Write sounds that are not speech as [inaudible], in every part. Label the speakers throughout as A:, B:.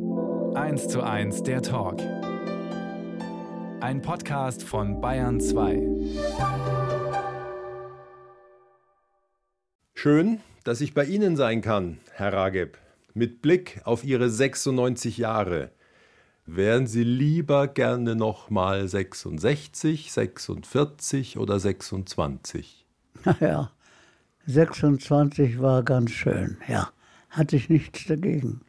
A: 1 zu 1 der Talk. Ein Podcast von Bayern 2.
B: Schön, dass ich bei Ihnen sein kann, Herr Rageb. Mit Blick auf Ihre 96 Jahre. Wären Sie lieber gerne noch mal 66, 46 oder 26?
C: Naja, 26 war ganz schön, ja. Hatte ich nichts dagegen.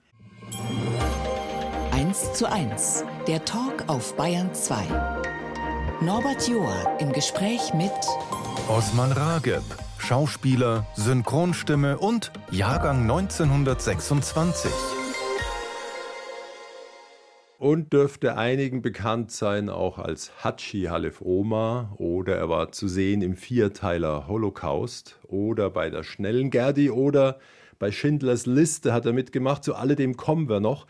D: 1 zu 1, der Talk auf Bayern 2. Norbert Joa im Gespräch mit
A: Osman Rageb, Schauspieler, Synchronstimme und Jahrgang 1926.
B: Und dürfte einigen bekannt sein auch als Hatschi Halef Oma oder er war zu sehen im Vierteiler Holocaust oder bei der Schnellen Gerdi oder bei Schindlers Liste hat er mitgemacht. Zu alledem kommen wir noch.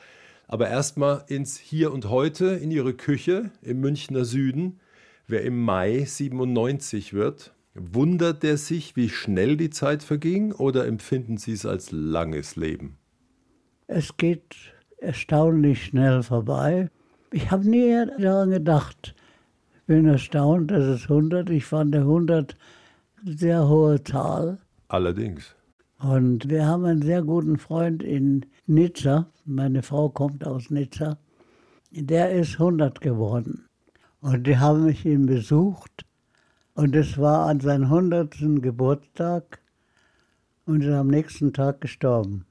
B: Aber erstmal ins Hier und Heute, in Ihre Küche im Münchner Süden. Wer im Mai 97 wird, wundert er sich, wie schnell die Zeit verging oder empfinden Sie es als langes Leben?
C: Es geht erstaunlich schnell vorbei. Ich habe nie daran gedacht. Bin erstaunt, dass es 100. Ich fand der 100 sehr hohe Zahl.
B: Allerdings.
C: Und wir haben einen sehr guten Freund in Nizza. Meine Frau kommt aus Nizza. Der ist 100 geworden. Und die haben mich ihn besucht. Und es war an seinem 100. Geburtstag. Und ist am nächsten Tag gestorben.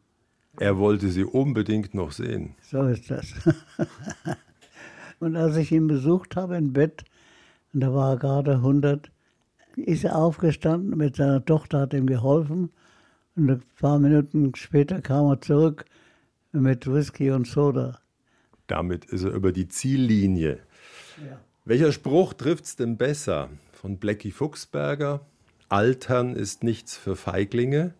B: Er wollte sie unbedingt noch sehen.
C: So ist das. [laughs] und als ich ihn besucht habe im Bett, und da war er gerade 100, ist er aufgestanden mit seiner Tochter, hat ihm geholfen. Und ein paar Minuten später kam er zurück mit Whisky und Soda.
B: Damit ist er über die Ziellinie.
C: Ja.
B: Welcher Spruch trifft es denn besser? Von Blackie Fuchsberger? Altern ist nichts für Feiglinge?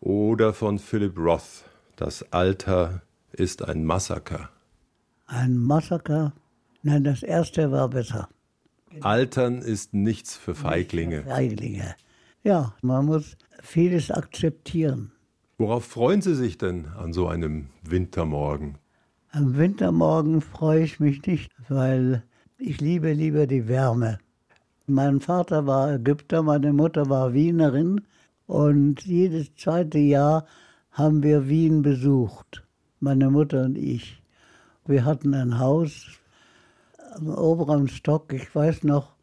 B: Oder von Philip Roth? Das Alter ist ein Massaker.
C: Ein Massaker? Nein, das erste war besser.
B: Altern ist nichts für Feiglinge.
C: Feiglinge. Ja, man muss vieles akzeptieren.
B: Worauf freuen Sie sich denn an so einem Wintermorgen?
C: Am Wintermorgen freue ich mich nicht, weil ich liebe lieber die Wärme. Mein Vater war Ägypter, meine Mutter war Wienerin und jedes zweite Jahr haben wir Wien besucht, meine Mutter und ich. Wir hatten ein Haus am oberen Stock. Ich weiß noch,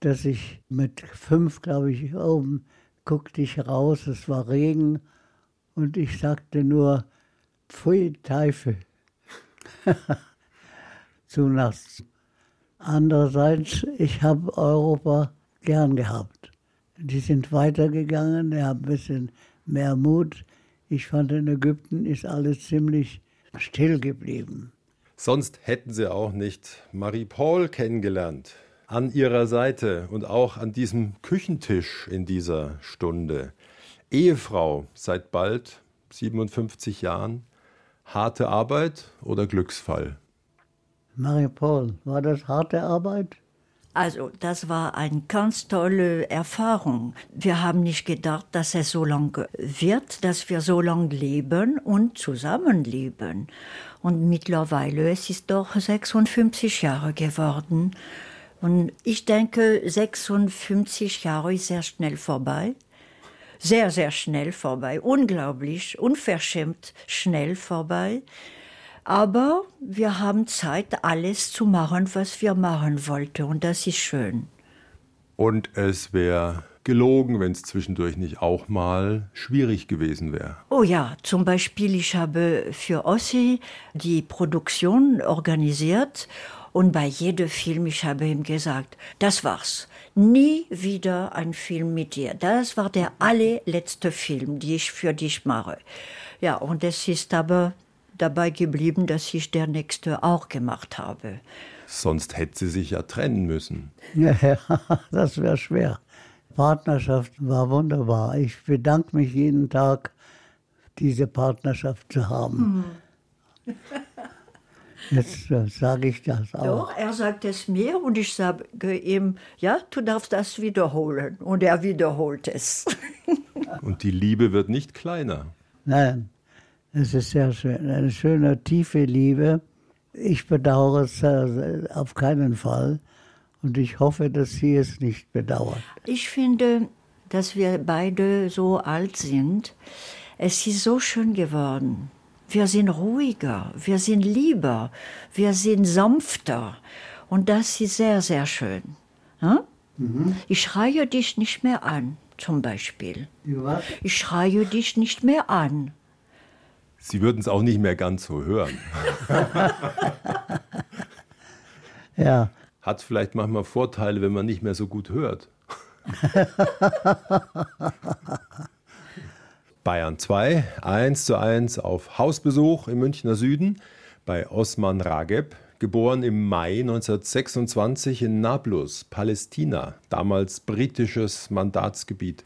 C: dass ich mit fünf, glaube ich, oben guckte ich raus, es war Regen und ich sagte nur, Pfui Teufel. [laughs] Zu nass. Andererseits, ich habe Europa gern gehabt. Die sind weitergegangen, die haben ein bisschen mehr Mut. Ich fand, in Ägypten ist alles ziemlich still geblieben.
B: Sonst hätten Sie auch nicht Marie Paul kennengelernt. An Ihrer Seite und auch an diesem Küchentisch in dieser Stunde. Ehefrau seit bald 57 Jahren. Harte Arbeit oder Glücksfall?
C: Marie Paul, war das harte Arbeit?
E: Also, das war eine ganz tolle Erfahrung. Wir haben nicht gedacht, dass es so lange wird, dass wir so lange leben und zusammenleben. Und mittlerweile es ist doch 56 Jahre geworden. Und ich denke, 56 Jahre ist sehr schnell vorbei. Sehr, sehr schnell vorbei. Unglaublich, unverschämt schnell vorbei. Aber wir haben Zeit, alles zu machen, was wir machen wollten. Und das ist schön.
B: Und es wäre gelogen, wenn es zwischendurch nicht auch mal schwierig gewesen wäre.
E: Oh ja, zum Beispiel, ich habe für Ossi die Produktion organisiert. Und bei jedem Film, ich habe ihm gesagt, das war's. Nie wieder ein Film mit dir. Das war der allerletzte Film, den ich für dich mache. Ja, und es ist aber dabei geblieben, dass ich der nächste auch gemacht habe.
B: Sonst hätte sie sich ja trennen müssen.
C: Ja, [laughs] das wäre schwer. Partnerschaft war wunderbar. Ich bedanke mich jeden Tag, diese Partnerschaft zu haben. Mhm. [laughs] Jetzt sage ich das auch.
E: Doch, er sagt es mir und ich sage ihm, ja, du darfst das wiederholen. Und er wiederholt es. [laughs]
B: und die Liebe wird nicht kleiner.
C: Nein, Es ist sehr schön, eine schöne, tiefe Liebe. Ich bedauere es äh, auf keinen Fall und ich hoffe, dass sie es nicht bedauert.
E: Ich finde, dass wir beide so alt sind. Es ist so schön geworden. Wir sind ruhiger, wir sind lieber, wir sind sanfter. Und das ist sehr, sehr schön. Hm? Mhm. Ich schreie dich nicht mehr an, zum Beispiel.
C: Was?
E: Ich schreie dich nicht mehr an.
B: Sie würden es auch nicht mehr ganz so hören. [laughs]
C: ja.
B: Hat vielleicht manchmal Vorteile, wenn man nicht mehr so gut hört. [laughs] Bayern 2, 1 zu 1 auf Hausbesuch im Münchner Süden bei Osman Rageb, geboren im Mai 1926 in Nablus, Palästina, damals britisches Mandatsgebiet.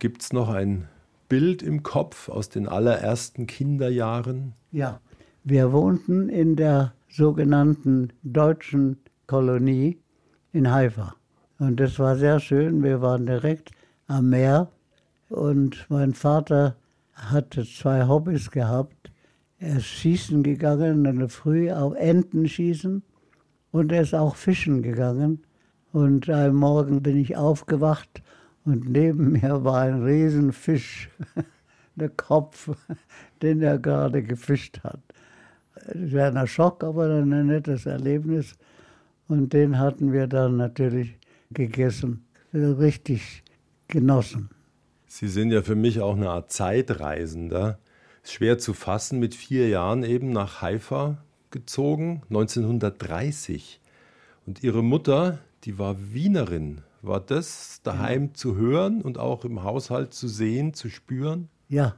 B: Gibt es noch ein Bild im Kopf aus den allerersten Kinderjahren?
C: Ja, wir wohnten in der sogenannten deutschen Kolonie in Haifa. Und das war sehr schön. Wir waren direkt am Meer und mein Vater hatte zwei Hobbys gehabt. Er ist schießen gegangen in der Früh, auf Enten schießen und er ist auch fischen gegangen. Und am Morgen bin ich aufgewacht und neben [laughs] mir war ein Riesenfisch, [laughs] der Kopf, [laughs] den er gerade gefischt hat. Das war ein Schock, aber ein nettes Erlebnis. Und den hatten wir dann natürlich gegessen, richtig genossen.
B: Sie sind ja für mich auch eine Art Zeitreisender. Schwer zu fassen, mit vier Jahren eben nach Haifa gezogen, 1930. Und Ihre Mutter, die war Wienerin. War das daheim ja. zu hören und auch im Haushalt zu sehen, zu spüren?
C: Ja,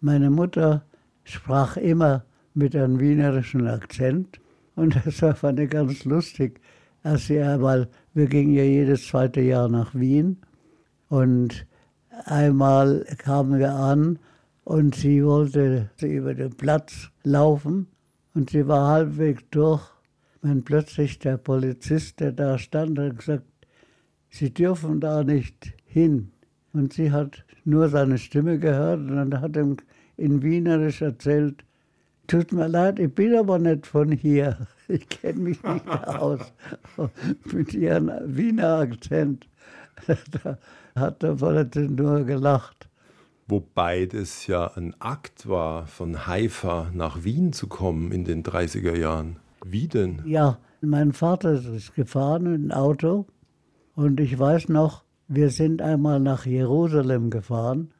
C: meine Mutter sprach immer mit einem wienerischen Akzent und [laughs] das war fand ich ganz lustig als sie einmal, wir gingen ja jedes zweite Jahr nach Wien und einmal kamen wir an und sie wollte über den Platz laufen und sie war halbwegs durch, wenn plötzlich der Polizist, der da stand, hat gesagt, Sie dürfen da nicht hin. Und sie hat nur seine Stimme gehört und dann hat ihm in Wienerisch erzählt, tut mir leid, ich bin aber nicht von hier. [laughs] Ich kenne mich nicht [laughs] aus. [laughs] Mit ihrem Wiener Akzent. Hat der Valentin nur gelacht.
B: Wobei das ja ein Akt war, von Haifa nach Wien zu kommen in den 30er Jahren. Wie denn?
C: Ja, mein Vater ist gefahren in ein Auto und ich weiß noch, wir sind einmal nach Jerusalem gefahren.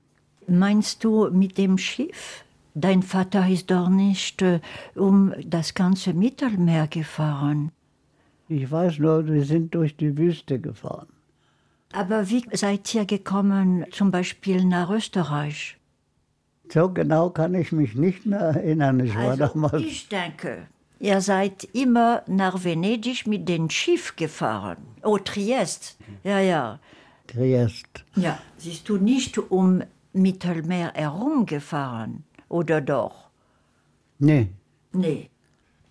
E: Meinst du mit dem Schiff? Dein Vater ist doch nicht äh, um das ganze Mittelmeer gefahren.
C: Ich weiß nur, wir sind durch die Wüste gefahren.
E: Aber wie seid ihr gekommen, zum Beispiel nach Österreich?
C: So genau kann ich mich nicht mehr erinnern. Ich war
E: also,
C: damals.
E: Ich denke, ihr seid immer nach Venedig mit dem Schiff gefahren. Oh, Triest. Ja, ja.
C: Triest.
E: Ja, siehst du nicht um Mittelmeer herumgefahren. Oder doch?
C: Nee.
E: Nee.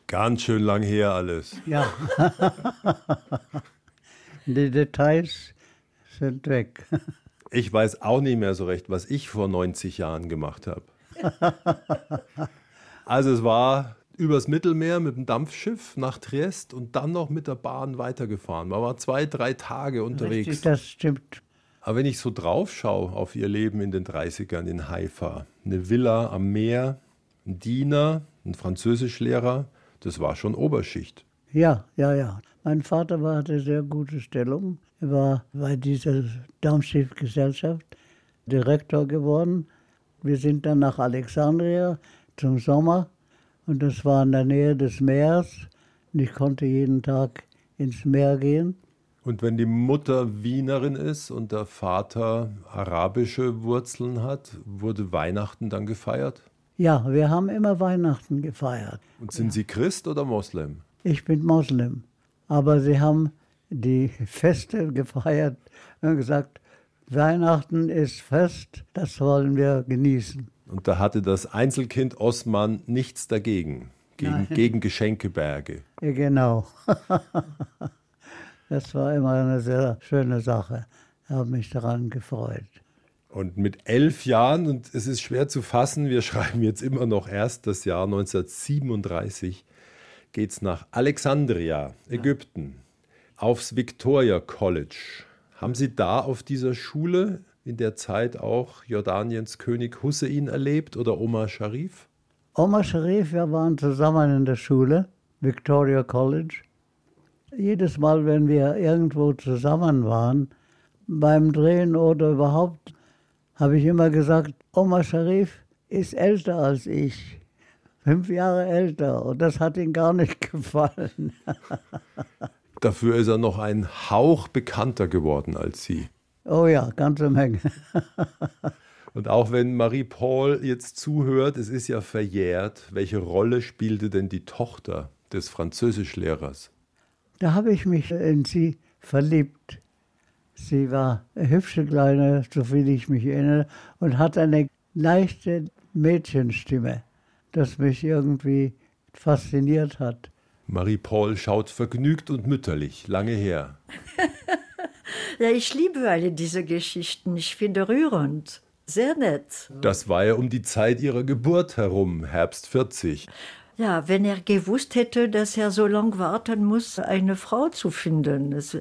B: Ganz schön lang her alles.
C: Ja. [laughs] Die Details sind weg. [laughs]
B: Ich weiß auch nicht mehr so recht, was ich vor 90 Jahren gemacht habe. [laughs] Also es war übers Mittelmeer mit dem Dampfschiff nach Triest und dann noch mit der Bahn weitergefahren. Man war zwei, drei Tage unterwegs.
C: Richtig, das stimmt.
B: Aber wenn ich so drauf schaue auf ihr Leben in den 30ern in Haifa, eine Villa am Meer, ein Diener, ein Französischlehrer, das war schon Oberschicht.
C: Ja, ja, ja. Mein Vater war, hatte sehr gute Stellung. War bei dieser Dampfschiffgesellschaft Direktor geworden. Wir sind dann nach Alexandria zum Sommer und das war in der Nähe des Meeres. Und ich konnte jeden Tag ins Meer gehen.
B: Und wenn die Mutter Wienerin ist und der Vater arabische Wurzeln hat, wurde Weihnachten dann gefeiert?
C: Ja, wir haben immer Weihnachten gefeiert.
B: Und sind
C: ja.
B: Sie Christ oder Moslem?
C: Ich bin Moslem. Aber sie haben die Feste gefeiert und gesagt, Weihnachten ist Fest, das wollen wir genießen.
B: Und da hatte das Einzelkind Osman nichts dagegen, gegen, gegen Geschenkeberge.
C: Genau. [laughs] Das war immer eine sehr schöne Sache. Ich habe mich daran gefreut.
B: Und mit elf Jahren, und es ist schwer zu fassen, wir [laughs] schreiben jetzt immer noch erst das Jahr 1937, geht es nach Alexandria, Ägypten, aufs Victoria College. Haben Sie da auf dieser Schule in der Zeit auch Jordaniens König Hussein erlebt oder Omar Sharif?
C: Omar Sharif, wir waren zusammen in der Schule, Victoria College. Jedes Mal, wenn wir irgendwo zusammen waren, beim Drehen oder überhaupt, habe ich immer gesagt, Omar Sharif ist älter als ich. Fünf Jahre älter. Und das hat ihm gar nicht [laughs] gefallen.
B: Dafür ist er noch ein Hauch bekannter geworden als Sie.
C: Oh ja, ganze Menge. [laughs]
B: Und auch wenn Marie-Paul jetzt zuhört, es ist ja verjährt, welche Rolle spielte denn die Tochter des Französischlehrers?
C: Da habe ich mich in sie verliebt. Sie war eine hübsche Kleine, soviel ich mich erinnere, und hat eine leichte Mädchenstimme, das mich irgendwie fasziniert hat.
B: Marie-Paul schaut vergnügt und mütterlich, lange her. [laughs]
E: ja, ich liebe alle diese Geschichten. Ich finde rührend. Sehr nett.
B: Das war ja um die Zeit ihrer Geburt herum, Herbst 40.
E: Ja, wenn er gewusst hätte, dass er so lange warten muss, eine Frau zu finden. Das,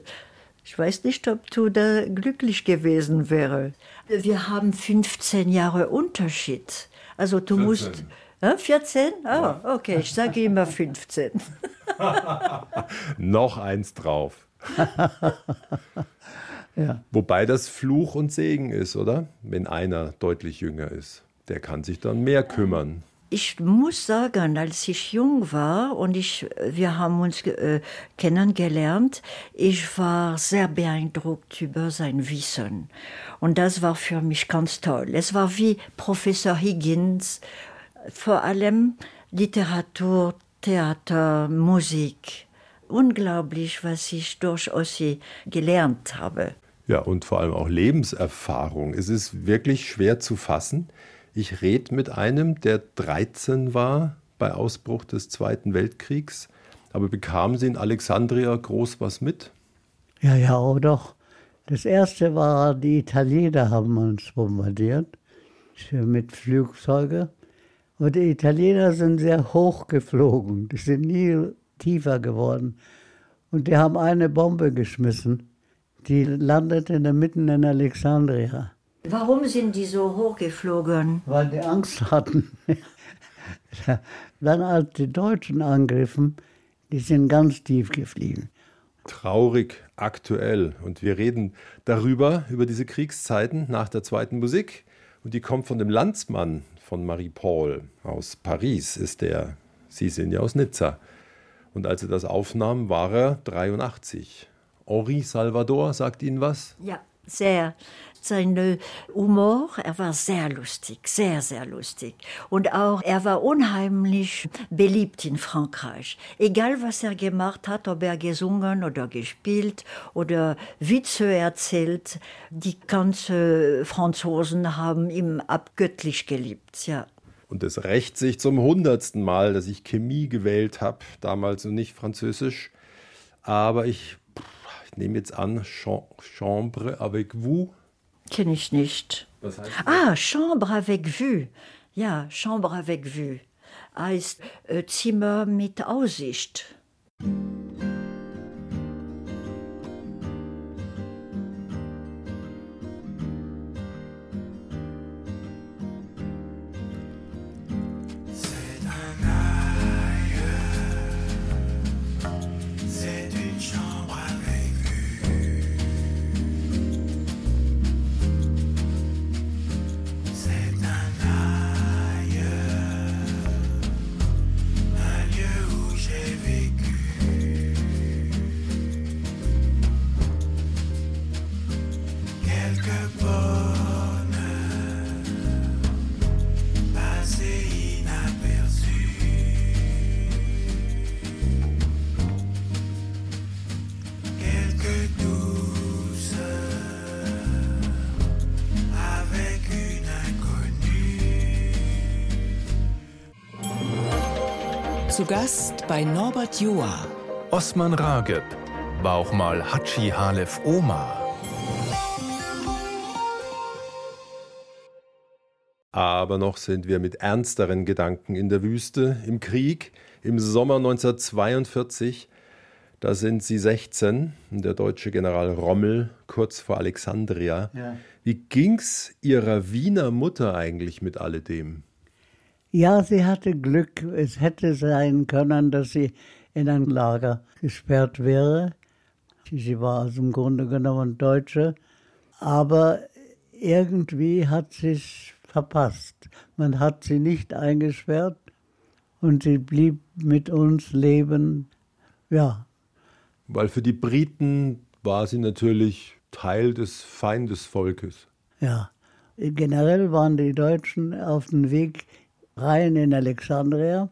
E: ich weiß nicht, ob du da glücklich gewesen wäre. Wir haben 15 Jahre Unterschied. Also du 14. musst. Ja, 14? Ah, okay, ich sage immer 15.
B: Noch eins drauf. [laughs] ja. Wobei das Fluch und Segen ist, oder? Wenn einer deutlich jünger ist. Der kann sich dann mehr kümmern.
E: Ich muss sagen, als ich jung war und ich, wir haben uns äh, kennengelernt, ich war sehr beeindruckt über sein Wissen. Und das war für mich ganz toll. Es war wie Professor Higgins, vor allem Literatur, Theater, Musik. Unglaublich, was ich durch Ossi gelernt habe.
B: Ja, und vor allem auch Lebenserfahrung. Es ist wirklich schwer zu fassen. Ich rede mit einem, der 13 war bei Ausbruch des Zweiten Weltkriegs. Aber bekamen Sie in Alexandria groß was mit?
C: Ja, ja, oh doch. Das erste war, die Italiener haben uns bombardiert mit Flugzeugen. Aber die Italiener sind sehr hoch geflogen. Die sind nie tiefer geworden. Und die haben eine Bombe geschmissen. Die landete in der Mitte in Alexandria.
E: Warum sind die so hochgeflogen?
C: Weil die Angst hatten. Dann als die Deutschen angriffen, die sind ganz tief geflogen.
B: Traurig aktuell. Und wir reden darüber, über diese Kriegszeiten nach der zweiten Musik. Und die kommt von dem Landsmann von Marie-Paul aus Paris, ist der. Sie sind ja aus Nizza. Und als er das aufnahm, war er 83. Henri Salvador sagt Ihnen was?
E: Ja, sehr. Sein Humor, er war sehr lustig, sehr, sehr lustig. Und auch, er war unheimlich beliebt in Frankreich. Egal, was er gemacht hat, ob er gesungen oder gespielt oder Witze erzählt, die ganzen Franzosen haben ihn abgöttlich geliebt, ja.
B: Und es rächt sich zum hundertsten Mal, dass ich Chemie gewählt habe, damals und nicht Französisch. Aber ich, ich nehme jetzt an, Chambre avec vous
E: Kenne ich nicht. Was heißt das? Ah, Chambre avec vue. Ja, Chambre avec vue. Heißt äh, Zimmer mit Aussicht.
D: Zu Gast bei Norbert Joa.
A: Osman Rageb war auch mal Hatschi Halef Omar.
B: Aber noch sind wir mit ernsteren Gedanken in der Wüste, im Krieg, im Sommer 1942. Da sind sie 16, der deutsche General Rommel, kurz vor Alexandria. Ja. Wie ging's ihrer Wiener Mutter eigentlich mit alledem?
C: Ja, sie hatte Glück. Es hätte sein können, dass sie in ein Lager gesperrt wäre. Sie war also im Grunde genommen Deutsche. Aber irgendwie hat sie es verpasst. Man hat sie nicht eingesperrt und sie blieb mit uns leben. Ja.
B: Weil für die Briten war sie natürlich Teil des Feindesvolkes.
C: Ja. Generell waren die Deutschen auf dem Weg rein in Alexandria.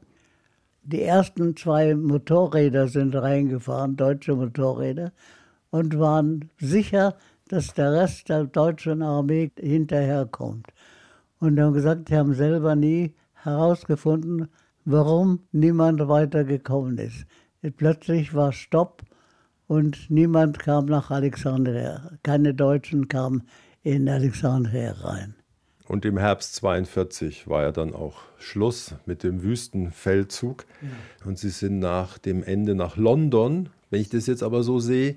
C: Die ersten zwei Motorräder sind reingefahren, deutsche Motorräder, und waren sicher, dass der Rest der deutschen Armee hinterherkommt. Und haben gesagt, sie haben selber nie herausgefunden, warum niemand weitergekommen ist. Plötzlich war Stopp und niemand kam nach Alexandria. Keine Deutschen kamen in Alexandria rein.
B: Und im Herbst 42 war ja dann auch Schluss mit dem Wüstenfeldzug. Ja. Und sie sind nach dem Ende nach London, wenn ich das jetzt aber so sehe,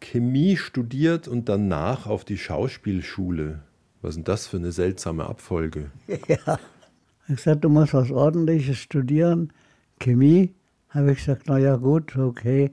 B: Chemie studiert und danach auf die Schauspielschule. Was ist denn das für eine seltsame Abfolge? [laughs]
C: Ja, ich gesagt, du musst was Ordentliches studieren. Chemie, habe ich gesagt, na ja gut, okay.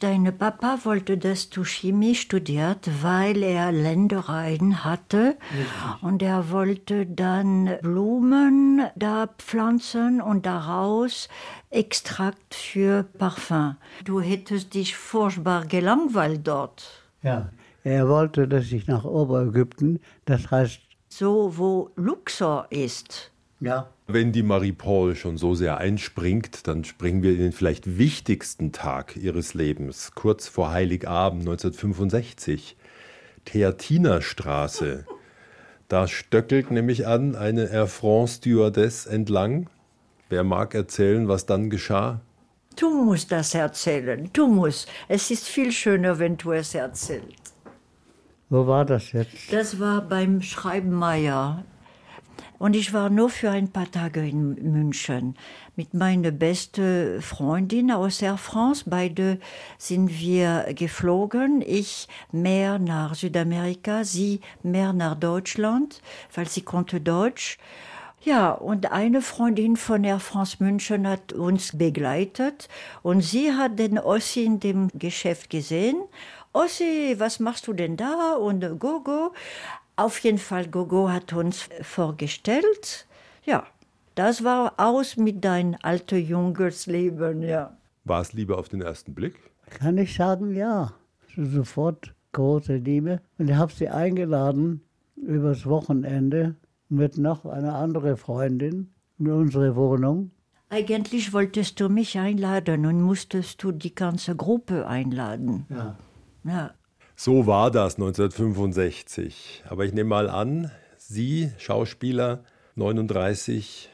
E: Deine Papa wollte, dass du Chemie studiert, weil er Ländereien hatte Richtig. und er wollte dann Blumen da pflanzen und daraus Extrakt für Parfum. Du hättest dich furchtbar gelangweilt dort.
C: Ja, er wollte, dass ich nach Oberägypten, das heißt
E: so, wo Luxor ist.
C: Ja.
B: Wenn die Marie-Paul schon so sehr einspringt, dann springen wir in den vielleicht wichtigsten Tag ihres Lebens, kurz vor Heiligabend 1965. Theatinerstraße. Da stöckelt nämlich an eine Air France Stewardess entlang. Wer mag erzählen, was dann geschah?
E: Du musst das erzählen, du musst. Es ist viel schöner, wenn du es erzählst.
C: Wo war das jetzt?
E: Das war beim Schreibenmeier und ich war nur für ein paar Tage in München mit meiner besten Freundin aus Air France. Beide sind wir geflogen. Ich mehr nach Südamerika, sie mehr nach Deutschland, weil sie konnte Deutsch. Ja, und eine Freundin von Air France München hat uns begleitet und sie hat den Ossi in dem Geschäft gesehen. Ossi, was machst du denn da? Und go, go. Auf jeden Fall, Gogo hat uns vorgestellt. Ja, das war aus mit dein alter Jungersleben, ja.
B: War es Liebe auf den ersten Blick?
C: Kann ich sagen, ja. Sofort große Liebe. Und ich habe sie eingeladen übers Wochenende mit noch einer anderen Freundin in unsere Wohnung.
E: Eigentlich wolltest du mich einladen und musstest du die ganze Gruppe einladen.
C: Ja.
E: Ja.
B: So war das 1965. Aber ich nehme mal an, Sie, Schauspieler, 39,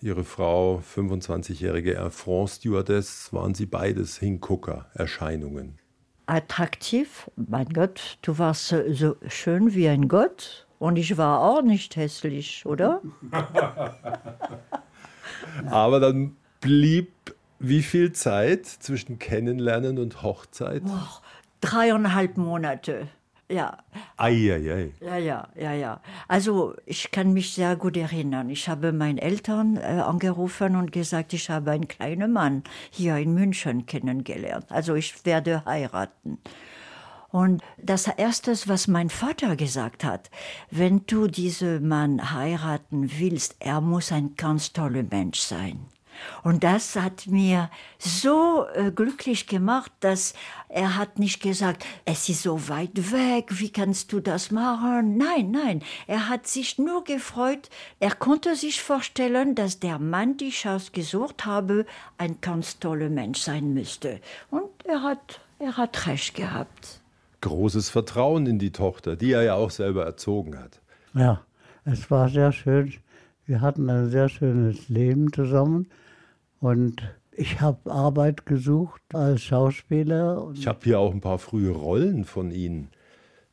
B: Ihre Frau, 25-jährige Air France Stewardess, waren Sie beides Hingucker-Erscheinungen.
E: Attraktiv, mein Gott, du warst so schön wie ein Gott und ich war auch nicht hässlich, oder? [laughs]
B: Aber dann blieb wie viel Zeit zwischen Kennenlernen und Hochzeit?
E: Oh, dreieinhalb Monate. Ja.
B: Eieiei.
E: Ja, ja, ja, ja. Also ich kann mich sehr gut erinnern. Ich habe meinen Eltern äh, angerufen und gesagt, ich habe einen kleinen Mann hier in München kennengelernt. Also ich werde heiraten. Und das Erste, was mein Vater gesagt hat, wenn du diesen Mann heiraten willst, er muss ein ganz toller Mensch sein. Und das hat mir so äh, glücklich gemacht, dass er hat nicht gesagt, es ist so weit weg, wie kannst du das machen? Nein, nein, er hat sich nur gefreut, er konnte sich vorstellen, dass der Mann, den ich ausgesucht habe, ein ganz toller Mensch sein müsste. Und er hat, er hat recht gehabt.
B: Großes Vertrauen in die Tochter, die er ja auch selber erzogen hat.
C: Ja, es war sehr schön. Wir hatten ein sehr schönes Leben zusammen. Und ich habe Arbeit gesucht als Schauspieler.
B: Ich habe hier auch ein paar frühe Rollen von Ihnen,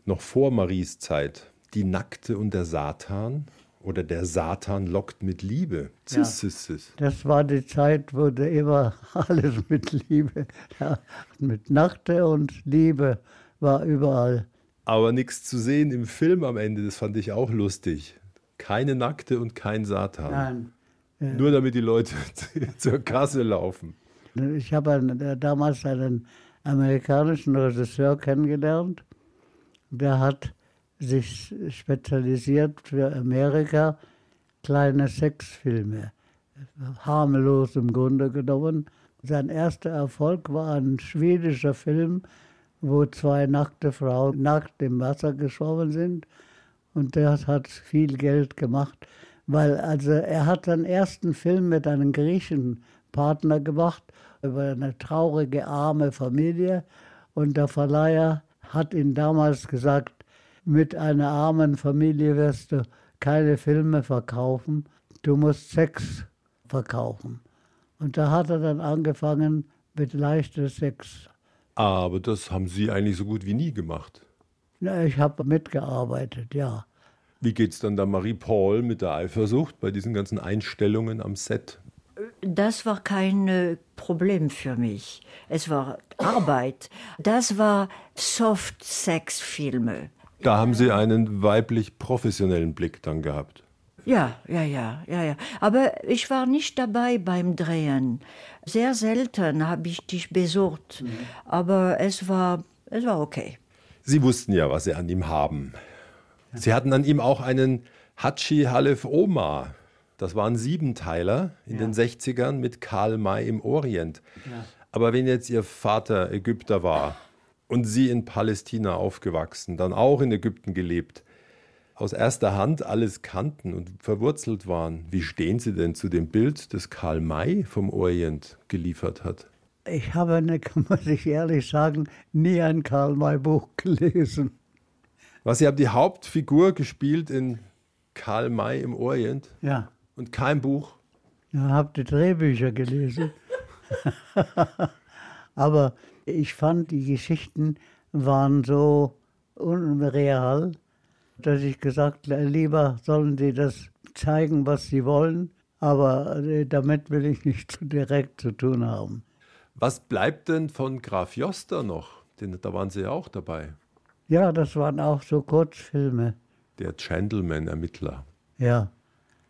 B: noch vor Maries Zeit. Die Nackte und der Satan Oder der Satan lockt mit Liebe.
C: Ja.
B: Sis, sis, sis.
C: Das war die Zeit, wo du immer [laughs] alles mit Liebe, ja, mit Nachte und Liebe war überall.
B: Aber nichts zu sehen im Film am Ende, das fand ich auch lustig. Keine Nackte und kein Satan.
C: Nein.
B: Nur damit die Leute [laughs] zur Kasse laufen.
C: Ich habe einen, äh, damals einen amerikanischen Regisseur kennengelernt. Der hat sich spezialisiert für Amerika kleine Sexfilme. Harmlos im Grunde genommen. Sein erster Erfolg war ein schwedischer Film, wo zwei nackte Frauen nackt im Wasser geschwommen sind. Und der hat viel Geld gemacht, weil also er hat seinen ersten Film mit einem griechischen Partner gemacht über eine traurige, arme Familie. Und der Verleiher hat ihn damals gesagt, mit einer armen Familie wirst du keine Filme verkaufen, du musst Sex verkaufen. Und da hat er dann angefangen mit leichter Sex.
B: Aber das haben Sie eigentlich so gut wie nie gemacht.
C: Na, ich habe mitgearbeitet, ja.
B: Wie geht's dann da Marie-Paul mit der Eifersucht bei diesen ganzen Einstellungen am Set?
E: Das war kein äh, Problem für mich. Es war Arbeit. Das war Soft-Sex-Filme.
B: Da haben Sie einen weiblich professionellen Blick dann gehabt.
E: Ja, ja, ja, ja, ja. Aber ich war nicht dabei beim Drehen. Sehr selten habe ich dich besucht. Aber es war, es war okay.
B: Sie wussten ja, was Sie an ihm haben. Sie hatten an ihm auch einen Hatschi Halef Omar. Das war ein Siebenteiler in den 60ern mit Karl May im Orient. Aber wenn jetzt Ihr Vater Ägypter war und Sie in Palästina aufgewachsen, dann auch in Ägypten gelebt, aus erster Hand alles kannten und verwurzelt waren, wie stehen Sie denn zu dem Bild, das Karl May vom Orient geliefert hat?
C: Ich habe, ne, [laughs] muss ich ehrlich sagen, nie ein Karl-May-Buch gelesen.
B: Was Sie haben die Hauptfigur gespielt in Karl May im Orient
C: Ja,
B: und kein Buch.
C: ich habe die Drehbücher gelesen. [laughs] Aber ich fand, die Geschichten waren so unreal, dass ich gesagt habe, lieber sollen sie das zeigen, was sie wollen, aber äh, damit will ich nicht zu [laughs] direkt zu tun haben.
B: Was bleibt denn von Graf Joster noch? Denn da waren Sie ja auch dabei.
C: Ja, das waren auch so Kurzfilme.
B: Der Gentleman-Ermittler.
C: Ja.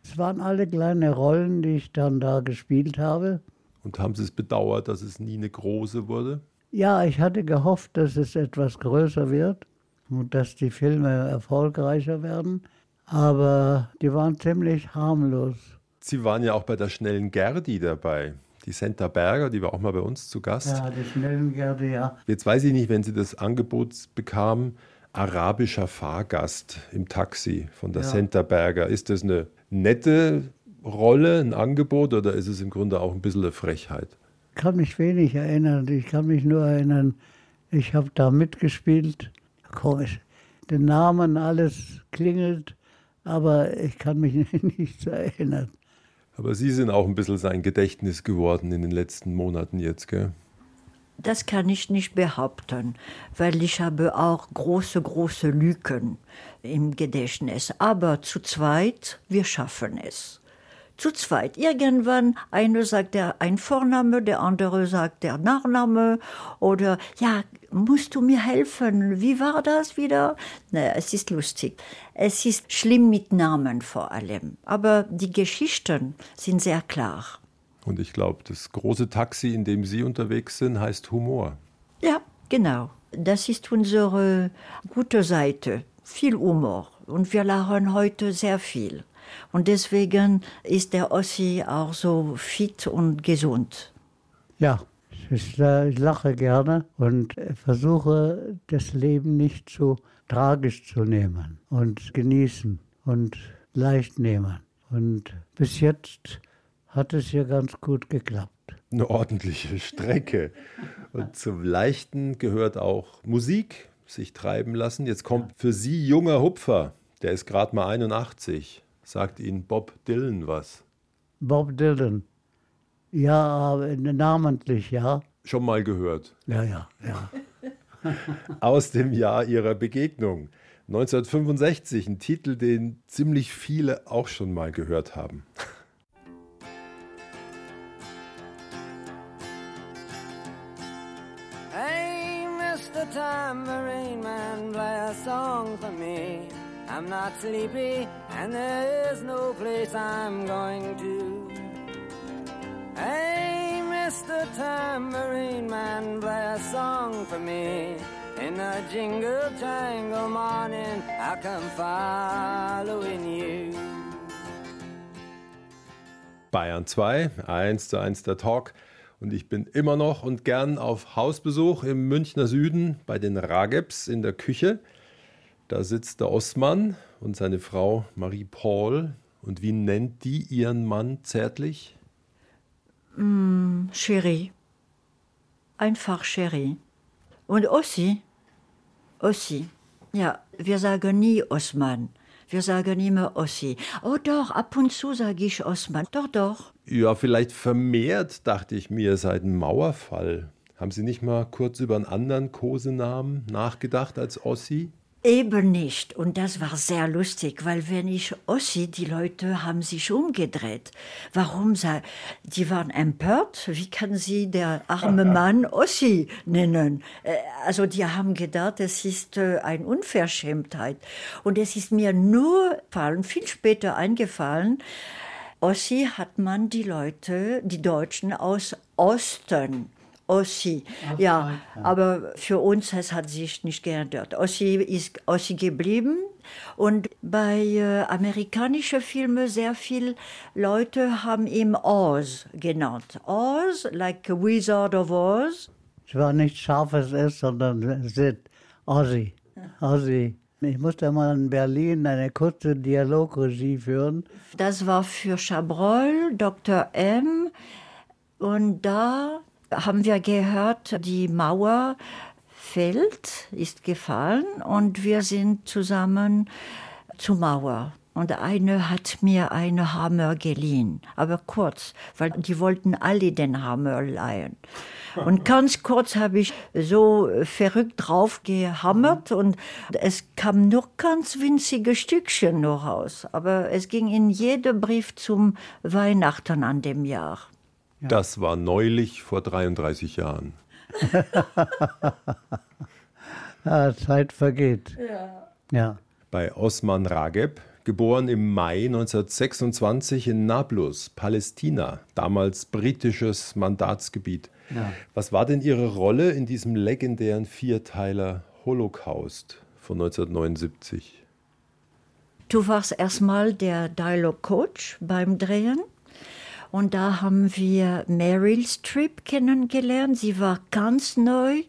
C: Es waren alle kleine Rollen, die ich dann da gespielt habe.
B: Und haben Sie es bedauert, dass es nie eine große wurde?
C: Ja, ich hatte gehofft, dass es etwas größer wird und dass die Filme erfolgreicher werden. Aber die waren ziemlich harmlos.
B: Sie waren ja auch bei der schnellen Gerdi dabei. Die Senta Berger, die war auch mal bei uns zu Gast.
C: Ja, die schnellen Gerde, ja.
B: Jetzt weiß ich nicht, wenn Sie das Angebot bekamen, arabischer Fahrgast im Taxi von der
C: Ja.
B: Senta Berger. Ist das eine nette Rolle, ein Angebot oder ist es im Grunde auch ein bisschen eine Frechheit?
C: Ich kann mich wenig erinnern. Ich kann mich nur erinnern, ich habe da mitgespielt. Komisch. Den Namen, alles klingelt, aber ich kann mich [laughs] nicht erinnern.
B: Aber Sie sind auch ein bisschen sein Gedächtnis geworden in den letzten Monaten jetzt, gell?
E: Das kann ich nicht behaupten, weil ich habe auch große, große Lücken im Gedächtnis. Aber zu zweit, wir schaffen es. Zu zweit. Irgendwann, einer sagt der ein Vorname, der andere sagt der Nachname oder ja, musst du mir helfen? Wie war das wieder? Naja, es ist lustig. Es ist schlimm mit Namen vor allem. Aber die Geschichten sind sehr klar.
B: Und ich glaube, das große Taxi, in dem Sie unterwegs sind, heißt Humor.
E: Ja, genau. Das ist unsere gute Seite. Viel Humor. Und wir lachen heute sehr viel. Und deswegen ist der Ossi auch so fit und gesund.
C: Ja, ich, lache gerne und versuche, das Leben nicht so tragisch zu nehmen und genießen und leicht nehmen. Und bis jetzt hat es ja ganz gut geklappt.
B: Eine ordentliche Strecke. Und zum Leichten gehört auch Musik, sich treiben lassen. Jetzt kommt für Sie junger Hupfer, der ist gerade mal 81. Sagt Ihnen Bob Dylan was?
C: Bob Dylan. Ja, aber namentlich, ja.
B: Schon mal gehört.
C: Ja, ja, ja. [laughs]
B: Aus dem Jahr Ihrer Begegnung. 1965, ein Titel, den ziemlich viele auch schon mal gehört haben.
F: Hey, Mr. Tambourine Man, play a song for me. I'm not sleepy, and there is no place I'm going to. Hey, Mr. Tambourine Man, play a song for me. In a jingle jangle morning, I come following you.
B: Bayern 2, 1 zu 1 der Talk. Und ich bin immer noch und gern auf Hausbesuch im Münchner Süden bei den Ragebs in der Küche. Da sitzt der Osman und seine Frau Marie Paul. Und wie nennt die ihren Mann zärtlich?
E: Chérie. Einfach Chérie. Und Ossi. Ossi. Ja, wir sagen nie Osman. Wir sagen immer Ossi. Oh doch, ab und zu sage ich Osman. Doch, doch.
B: Ja, vielleicht vermehrt, dachte ich mir, seit dem Mauerfall. Haben Sie nicht mal kurz über einen anderen Kosenamen nachgedacht als Ossi?
E: Eben nicht. Und das war sehr lustig, weil wenn ich Ossi, die Leute haben sich umgedreht. Warum? sei- Die waren empört. Wie kann sie der arme [laughs] Mann Ossi nennen? Äh, Also die haben gedacht, es ist äh, eine Unverschämtheit. Und es ist mir nur viel später eingefallen, Ossi hat man die Leute, die Deutschen aus Osten. Ossi, ja, aber für uns es hat sich nicht geändert. Ossi ist Ossi geblieben und bei äh, amerikanischen Filmen sehr viele Leute haben ihn Oz genannt. Oz, like a Wizard of Oz.
C: Es war nicht scharfes S, sondern Z. Ossi. Ossi. Ich musste mal in Berlin eine kurze Dialogregie führen.
E: Das war für Chabrol, Dr. M. Und da haben wir gehört, die Mauer fällt, ist gefallen und wir sind zusammen zur Mauer. Und eine hat mir einen Hammer geliehen, aber kurz, weil die wollten alle den Hammer leihen. Und ganz kurz habe ich so verrückt drauf gehammert und es kam nur ganz winzige Stückchen noch raus. Aber es ging in jedem Brief zum Weihnachten an dem Jahr.
B: Das war neulich vor 33 Jahren.
C: Ja, [laughs] Zeit vergeht. Ja. Ja.
B: Bei Osman Rageb, geboren im Mai 1926 in Nablus, Palästina, damals britisches Mandatsgebiet.
C: Ja.
B: Was war denn Ihre Rolle in diesem legendären Vierteiler Holocaust von 1979?
E: Du warst erstmal der Dialogue Coach beim Drehen. Und da haben wir Meryl Streep kennengelernt. Sie war ganz neu,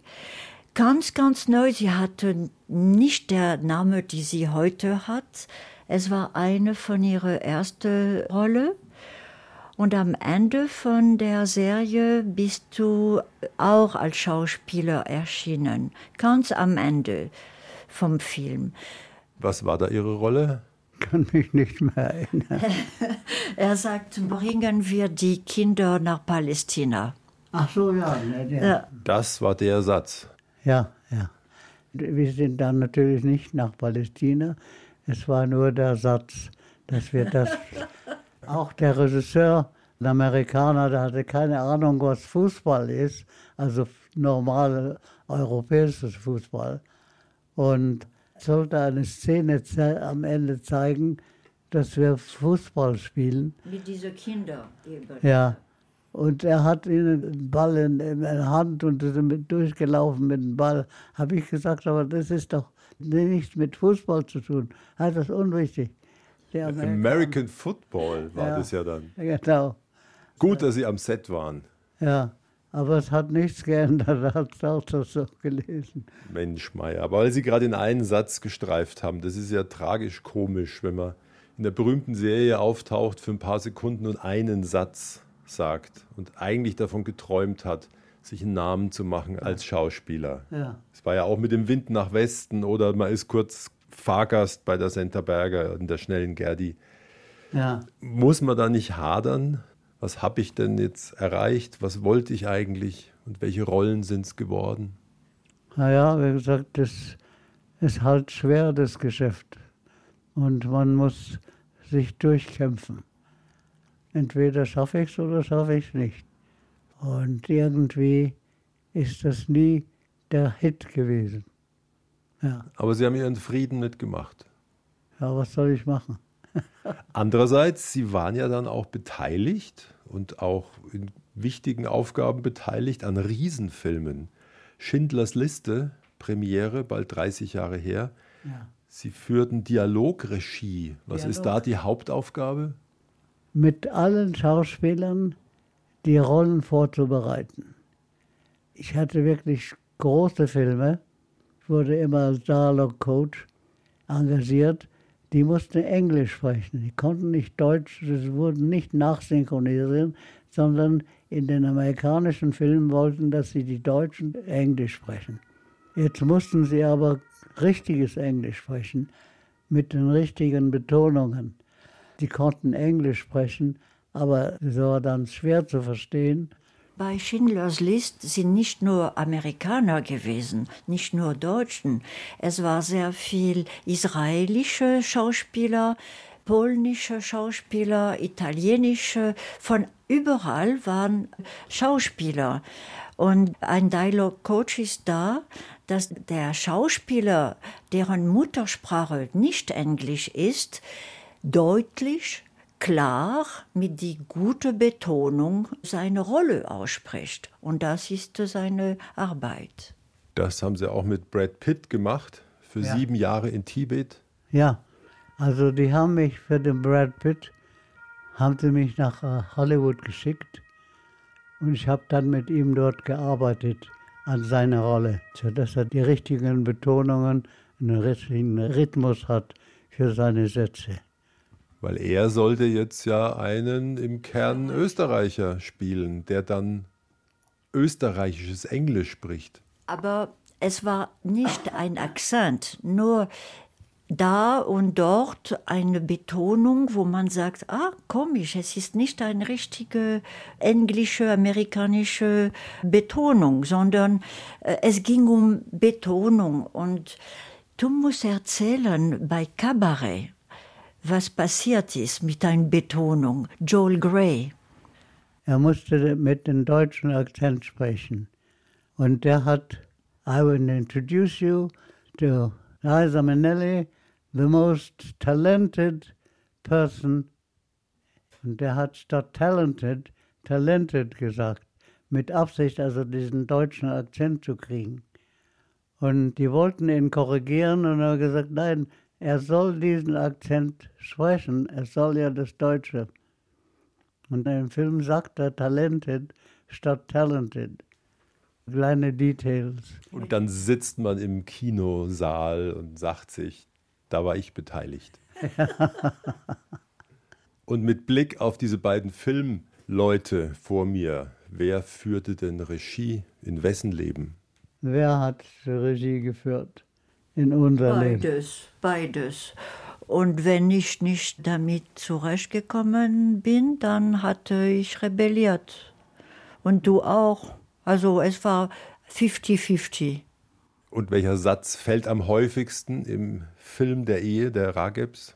E: ganz, ganz neu. Sie hatte nicht der Name, die sie heute hat. Es war eine von ihrer ersten Rolle. Und am Ende von der Serie bist du auch als Schauspieler erschienen. Ganz am Ende vom Film.
B: Was war da Ihre Rolle?
C: Kann mich nicht mehr erinnern. [laughs]
E: Er sagt, bringen wir die Kinder nach Palästina.
C: Ach so, ja. ne, der-
B: Das war der Satz.
C: Ja, ja. Wir sind dann natürlich nicht nach Palästina. Es war nur der Satz, dass wir das. [laughs] Auch der Regisseur, ein Amerikaner, der hatte keine Ahnung, was Fußball ist, also normale europäisches Fußball. Und sollte eine Szene ze- am Ende zeigen, dass wir Fußball spielen.
E: Mit diesen Kindern eben.
C: Ja. Und er hat ihnen einen Ball in, in der Hand und ist mit durchgelaufen mit dem Ball. Habe ich gesagt, aber das ist doch nichts mit Fußball zu tun. Das ist unwichtig. Die Amerikaner-
B: American Football war
C: Ja.
B: das ja dann.
C: Genau.
B: Gut, dass Sie am Set waren.
C: Ja. Aber es hat nichts geändert. Er [laughs] hat auch das so gelesen.
B: Mensch, Meier. Aber weil Sie gerade in einen Satz gestreift haben, das ist ja tragisch komisch, wenn man in der berühmten Serie auftaucht für ein paar Sekunden und einen Satz sagt und eigentlich davon geträumt hat, sich einen Namen zu machen als Schauspieler.
C: Ja.
B: Es war ja auch mit dem Wind nach Westen oder man ist kurz Fahrgast bei der Senta Berger in der schnellen Gerdi.
C: Ja.
B: Muss man da nicht hadern? Was habe ich denn jetzt erreicht? Was wollte ich eigentlich? Und welche Rollen sind es geworden?
C: Naja, wie gesagt, das, ist halt schwer, das Geschäft. Und man muss sich durchkämpfen. Entweder schaffe ich es oder schaffe ich es nicht. Und irgendwie ist das nie der Hit gewesen. Ja.
B: Aber Sie haben Ihren Frieden mitgemacht.
C: Ja, was soll ich machen?
B: Andererseits, Sie waren ja dann auch beteiligt und auch in wichtigen Aufgaben beteiligt an Riesenfilmen. Schindlers Liste, Premiere, bald 30 Jahre her.
C: Ja.
B: Sie führten Dialogregie. Was
C: Dialog.
B: ist da die Hauptaufgabe?
C: Mit allen Schauspielern die Rollen vorzubereiten. Ich hatte wirklich große Filme. Ich wurde immer als Dialog-Coach engagiert. Die mussten Englisch sprechen. Die konnten nicht Deutsch, das wurden nicht nachsynchronisieren, sondern in den amerikanischen Filmen wollten, dass sie die Deutschen Englisch sprechen. Jetzt mussten sie aber richtiges Englisch sprechen, mit den richtigen Betonungen. Die konnten Englisch sprechen, aber es war dann schwer zu verstehen.
E: Bei Schindlers List sind nicht nur Amerikaner gewesen, nicht nur Deutschen. Es war sehr viel israelische Schauspieler, polnische Schauspieler, italienische, von überall waren Schauspieler. Und ein Dialog Coach ist da, dass der Schauspieler, deren Muttersprache nicht Englisch ist, deutlich klar mit die gute Betonung seine Rolle ausspricht. Und das ist seine Arbeit.
B: Das haben Sie auch mit Brad Pitt gemacht, für
C: Ja.
B: sieben Jahre in Tibet.
C: Ja, also die haben mich für den Brad Pitt, haben sie mich nach äh, Hollywood geschickt und ich habe dann mit ihm dort gearbeitet an seiner Rolle, sodass er die richtigen Betonungen, einen richtigen Rhythmus hat für seine Sätze.
B: Weil er sollte jetzt ja einen im Kern Österreicher spielen, der dann österreichisches Englisch spricht.
E: Aber es war nicht ein Akzent, nur da und dort eine Betonung, wo man sagt, ah, komisch, es ist nicht eine richtige englische, amerikanische Betonung, sondern äh, es ging um Betonung. Und du musst erzählen bei Cabaret, was passiert ist mit einer Betonung. Joel Grey.
C: Er musste mit dem deutschen Akzent sprechen. Und der hat, I will introduce you to Liza Minnelli, the most talented person. Und der hat statt talented, talented gesagt. Mit Absicht, also diesen deutschen Akzent zu kriegen. Und die wollten ihn korrigieren und er hat gesagt, nein, er soll diesen Akzent sprechen, er soll ja das Deutsche. Und im Film sagt er talented statt talented. Kleine Details.
B: Und dann sitzt man im Kinosaal und sagt sich, da war ich beteiligt. [laughs] und mit Blick auf diese beiden Filmleute vor mir, wer führte denn Regie in wessen Leben?
C: Wer hat Regie geführt in unser Leben?
E: Beides, beides. Und wenn ich nicht damit zurechtgekommen bin, dann hatte ich rebelliert. Und du auch. Also es war 50-50.
B: Und welcher Satz fällt am häufigsten im Film der Ehe der Ragebs?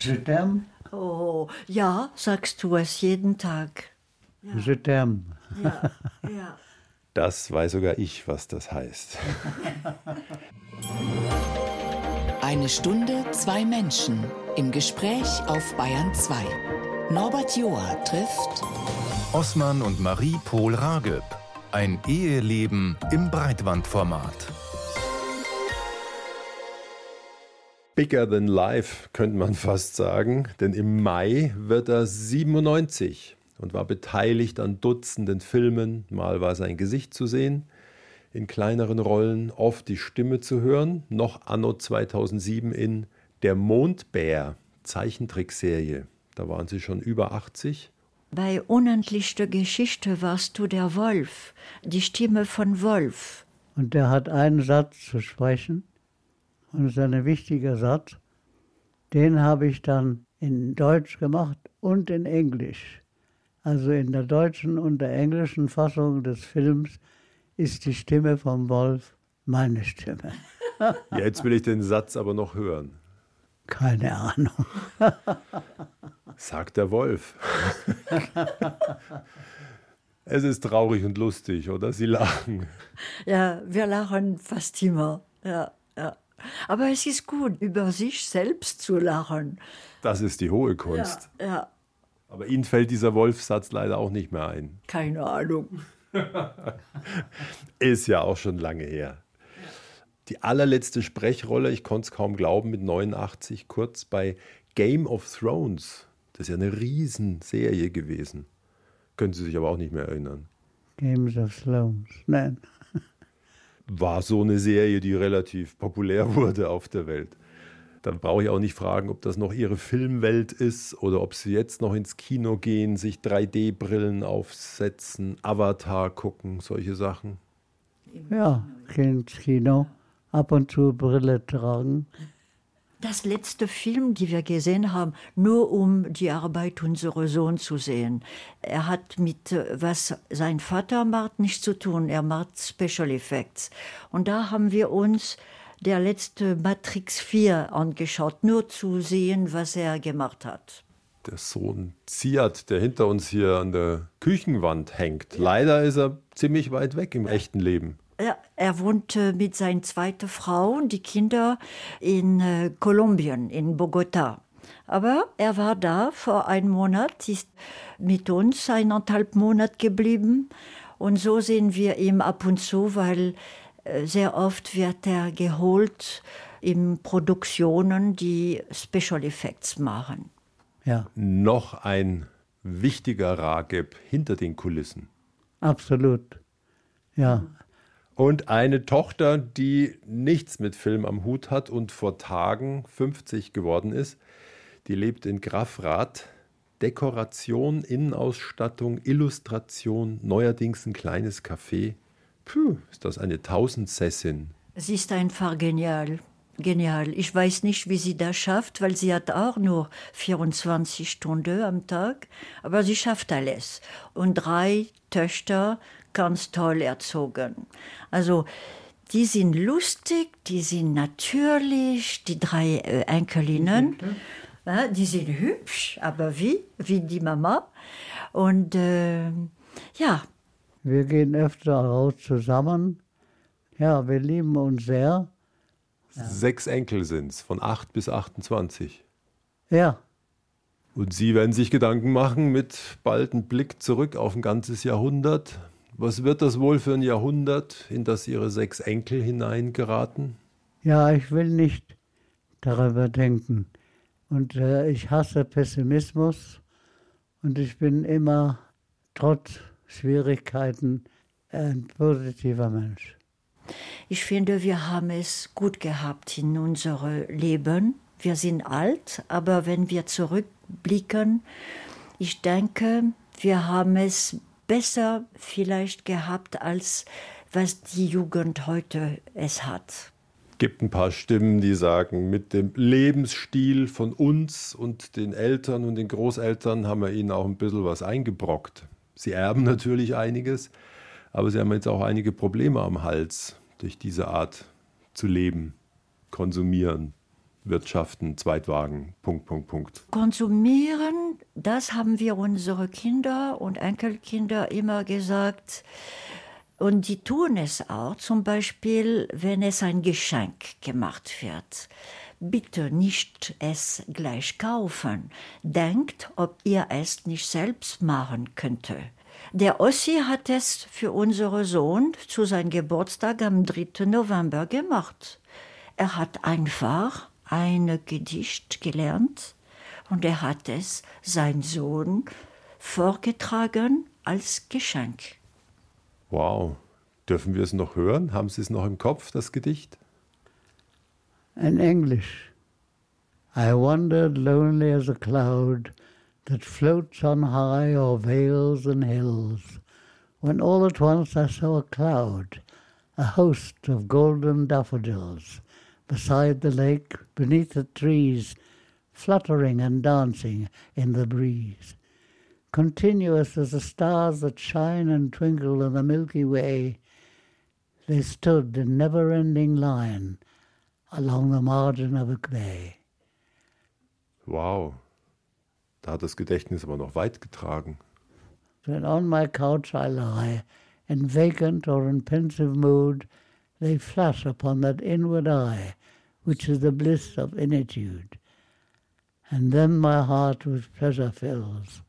C: Je t'aime,
E: Oh, ja, sagst du es jeden Tag.
C: je t'aime.
E: Ja, ja.
B: Das weiß sogar ich, was das heißt.
D: Eine Stunde, zwei Menschen im Gespräch auf Bayern 2. Norbert Joa trifft
A: Osman und Marie Pohl Rageb. Ein Eheleben im Breitbandformat.
B: Bigger than life, könnte man fast sagen, denn im Mai wird er 97 und war beteiligt an Dutzenden Filmen. Mal war sein Gesicht zu sehen, in kleineren Rollen, oft die Stimme zu hören, noch anno 2007 in Der Mondbär, Zeichentrickserie. Da waren sie schon über 80.
E: Bei unendlicher Geschichte warst du der Wolf, die Stimme von Wolf.
C: Und der hat einen Satz zu sprechen. Und das ist ein wichtiger Satz. Den habe ich dann in Deutsch gemacht und in Englisch. Also in der deutschen und der englischen Fassung des Films ist die Stimme vom Wolf meine Stimme. [laughs]
B: Jetzt will ich den Satz aber noch hören.
C: Keine Ahnung. [laughs]
B: Sagt der Wolf. [laughs] es ist traurig und lustig, oder? Sie lachen.
E: Ja, wir lachen fast immer. Ja, ja. Aber es ist gut, über sich selbst zu lachen.
B: Das ist die hohe Kunst.
E: Ja, ja.
B: Aber Ihnen fällt dieser Wolfsatz leider auch nicht mehr ein.
E: Keine Ahnung. [laughs]
B: Ist ja auch schon lange her. Die allerletzte Sprechrolle, ich konnte es kaum glauben, mit 89 kurz bei Game of Thrones. Das ist ja eine Riesenserie gewesen. Können Sie sich aber auch nicht mehr erinnern.
C: Games of Thrones. Nein.
B: War so eine Serie, die relativ populär [laughs] wurde auf der Welt. Dann brauche ich auch nicht fragen, ob das noch Ihre Filmwelt ist oder ob Sie jetzt noch ins Kino gehen, sich 3D-Brillen aufsetzen, Avatar gucken, solche Sachen.
C: Ja, gehen ins Kino, ab und zu Brille tragen.
E: Das letzte Film, die wir gesehen haben, nur um die Arbeit unseres Sohns zu sehen. Er hat mit äh, was sein Vater macht nichts zu tun. Er macht Special Effects. Und da haben wir uns der letzte Matrix 4 angeschaut, nur zu sehen, was er gemacht hat.
B: Der Sohn Ziad, der hinter uns hier an der Küchenwand hängt. Leider ist er ziemlich weit weg im echten Leben.
E: Ja, er wohnt äh, mit seiner zweiten Frau und die Kinder in äh, Kolumbien, in Bogota. Aber er war da vor einem Monat, ist mit uns eineinhalb Monate geblieben. Und so sehen wir ihn ab und zu, weil sehr oft wird er geholt in Produktionen, die Special Effects machen.
C: Ja,
B: Noch ein wichtiger Rageb hinter den Kulissen.
C: absolut. Ja,
B: Und eine Tochter, die nichts mit Film am Hut hat und vor Tagen 50 geworden ist. Die lebt in Grafrath. Dekoration, Innenausstattung, Illustration, neuerdings ein kleines Café. Puh, ist das eine Tausendsessin.
E: Sie ist einfach genial. Genial. Ich weiß nicht, wie sie das schafft, weil sie hat auch nur 24 Stunden am Tag, aber sie schafft alles. Und drei Töchter ganz toll erzogen. Also, die sind lustig, die sind natürlich, die drei äh, Enkelinnen. Ja, die sind hübsch, aber wie? Wie die Mama. Und äh, ja,
C: wir gehen öfter raus zusammen. Ja, wir lieben uns sehr.
B: Sechs Enkel sind's, von 8 bis 28.
C: Ja,
B: Und Sie werden sich Gedanken machen mit bald einem Blick zurück auf ein ganzes Jahrhundert. Was wird das wohl für ein Jahrhundert, in das Ihre sechs Enkel hineingeraten?
C: ja, ich will nicht darüber denken. Und äh, ich hasse Pessimismus und ich bin immer trotz Schwierigkeiten ein positiver Mensch.
E: Ich finde, wir haben es gut gehabt in unserem Leben. Wir sind alt, aber wenn wir zurückblicken, ich denke, wir haben es besser vielleicht gehabt, als was die Jugend heute es hat.
B: gibt ein paar Stimmen, die sagen, mit dem Lebensstil von uns und den Eltern und den Großeltern haben wir ihnen auch ein bisschen was eingebrockt. Sie erben natürlich einiges, aber sie haben jetzt auch einige Probleme am Hals durch diese Art zu leben, konsumieren, wirtschaften, Zweitwagen, Punkt, Punkt, Punkt.
E: Konsumieren, das haben wir unsere Kinder und Enkelkinder immer gesagt. Und die tun es auch, zum Beispiel, wenn es ein Geschenk gemacht wird. Bitte nicht es gleich kaufen. Denkt, ob ihr es nicht selbst machen könnte. Der Ossi hat es für unseren Sohn zu seinem Geburtstag am 3. November gemacht. Er hat einfach ein Gedicht gelernt und er hat es sein Sohn vorgetragen als Geschenk.
B: Wow, dürfen wir es noch hören? Haben Sie es noch im Kopf, das Gedicht?
C: In English, I wandered lonely as a cloud that floats on high o'er vales and hills, when all at once I saw a cloud, a host of golden daffodils, beside the lake, beneath the trees, fluttering and dancing in the breeze. Continuous as the stars that shine and twinkle in the Milky Way, they stood in never ending line along the margin of a clay.
B: Wow. Da hat das Gedächtnis aber noch weit getragen.
C: When on my couch I lie, in vacant or in pensive mood, they flash upon that inward eye, which is the bliss of initude. And then my heart with pleasure fills,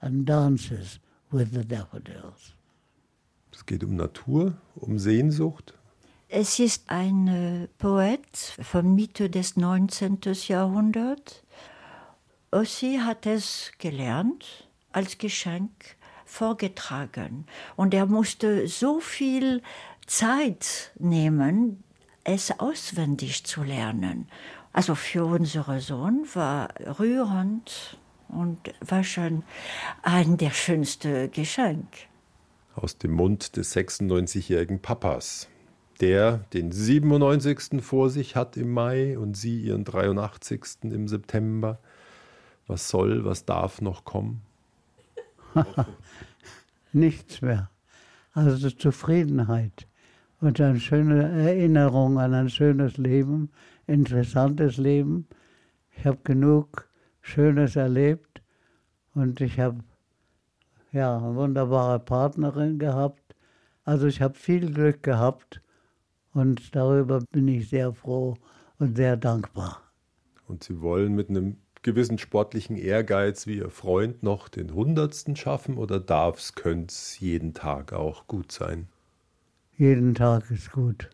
C: and dances with the daffodils.
B: Es geht um Natur, um Sehnsucht.
E: Es ist ein äh, Poet von Mitte des 19. Jahrhunderts. Ossi hat es gelernt als Geschenk vorgetragen. Und er musste so viel Zeit nehmen, es auswendig zu lernen. Also für unseren Sohn war rührend und war schon ein der schönsten Geschenk.
B: Aus dem Mund des 96-jährigen Papas, der den 97. vor sich hat im Mai und sie ihren 83. im September. Was soll, was darf noch kommen? [laughs]
C: Nichts mehr. Also Zufriedenheit und eine schöne Erinnerung an ein schönes Leben, interessantes Leben. Ich habe genug Schönes erlebt und ich habe ja, eine wunderbare Partnerin gehabt. Also ich habe viel Glück gehabt und darüber bin ich sehr froh und sehr dankbar.
B: Und Sie wollen mit einem gewissen sportlichen Ehrgeiz wie Ihr Freund noch den Hundertsten schaffen oder darf's, könnte jeden Tag auch gut sein?
C: Jeden Tag ist gut.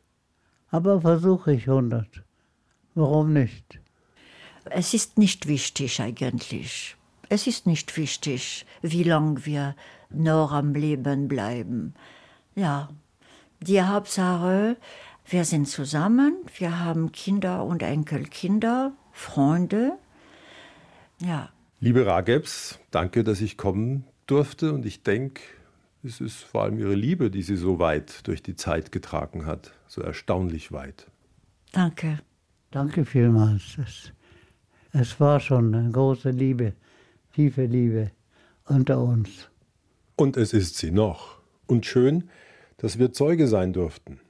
C: Aber versuche ich 100. Warum nicht?
E: Es ist nicht wichtig eigentlich. Es ist nicht wichtig, wie lange wir noch am Leben bleiben. Ja, die Hauptsache, wir sind zusammen, wir haben Kinder und Enkelkinder, Freunde. Ja.
B: Liebe Ragebs, danke, dass ich kommen durfte und ich denke, es ist vor allem Ihre Liebe, die Sie so weit durch die Zeit getragen hat, so erstaunlich weit.
E: Danke.
C: Danke vielmals. Es, es war schon eine große Liebe, tiefe Liebe unter uns.
B: Und es ist sie noch. Und schön, dass wir Zeuge sein durften.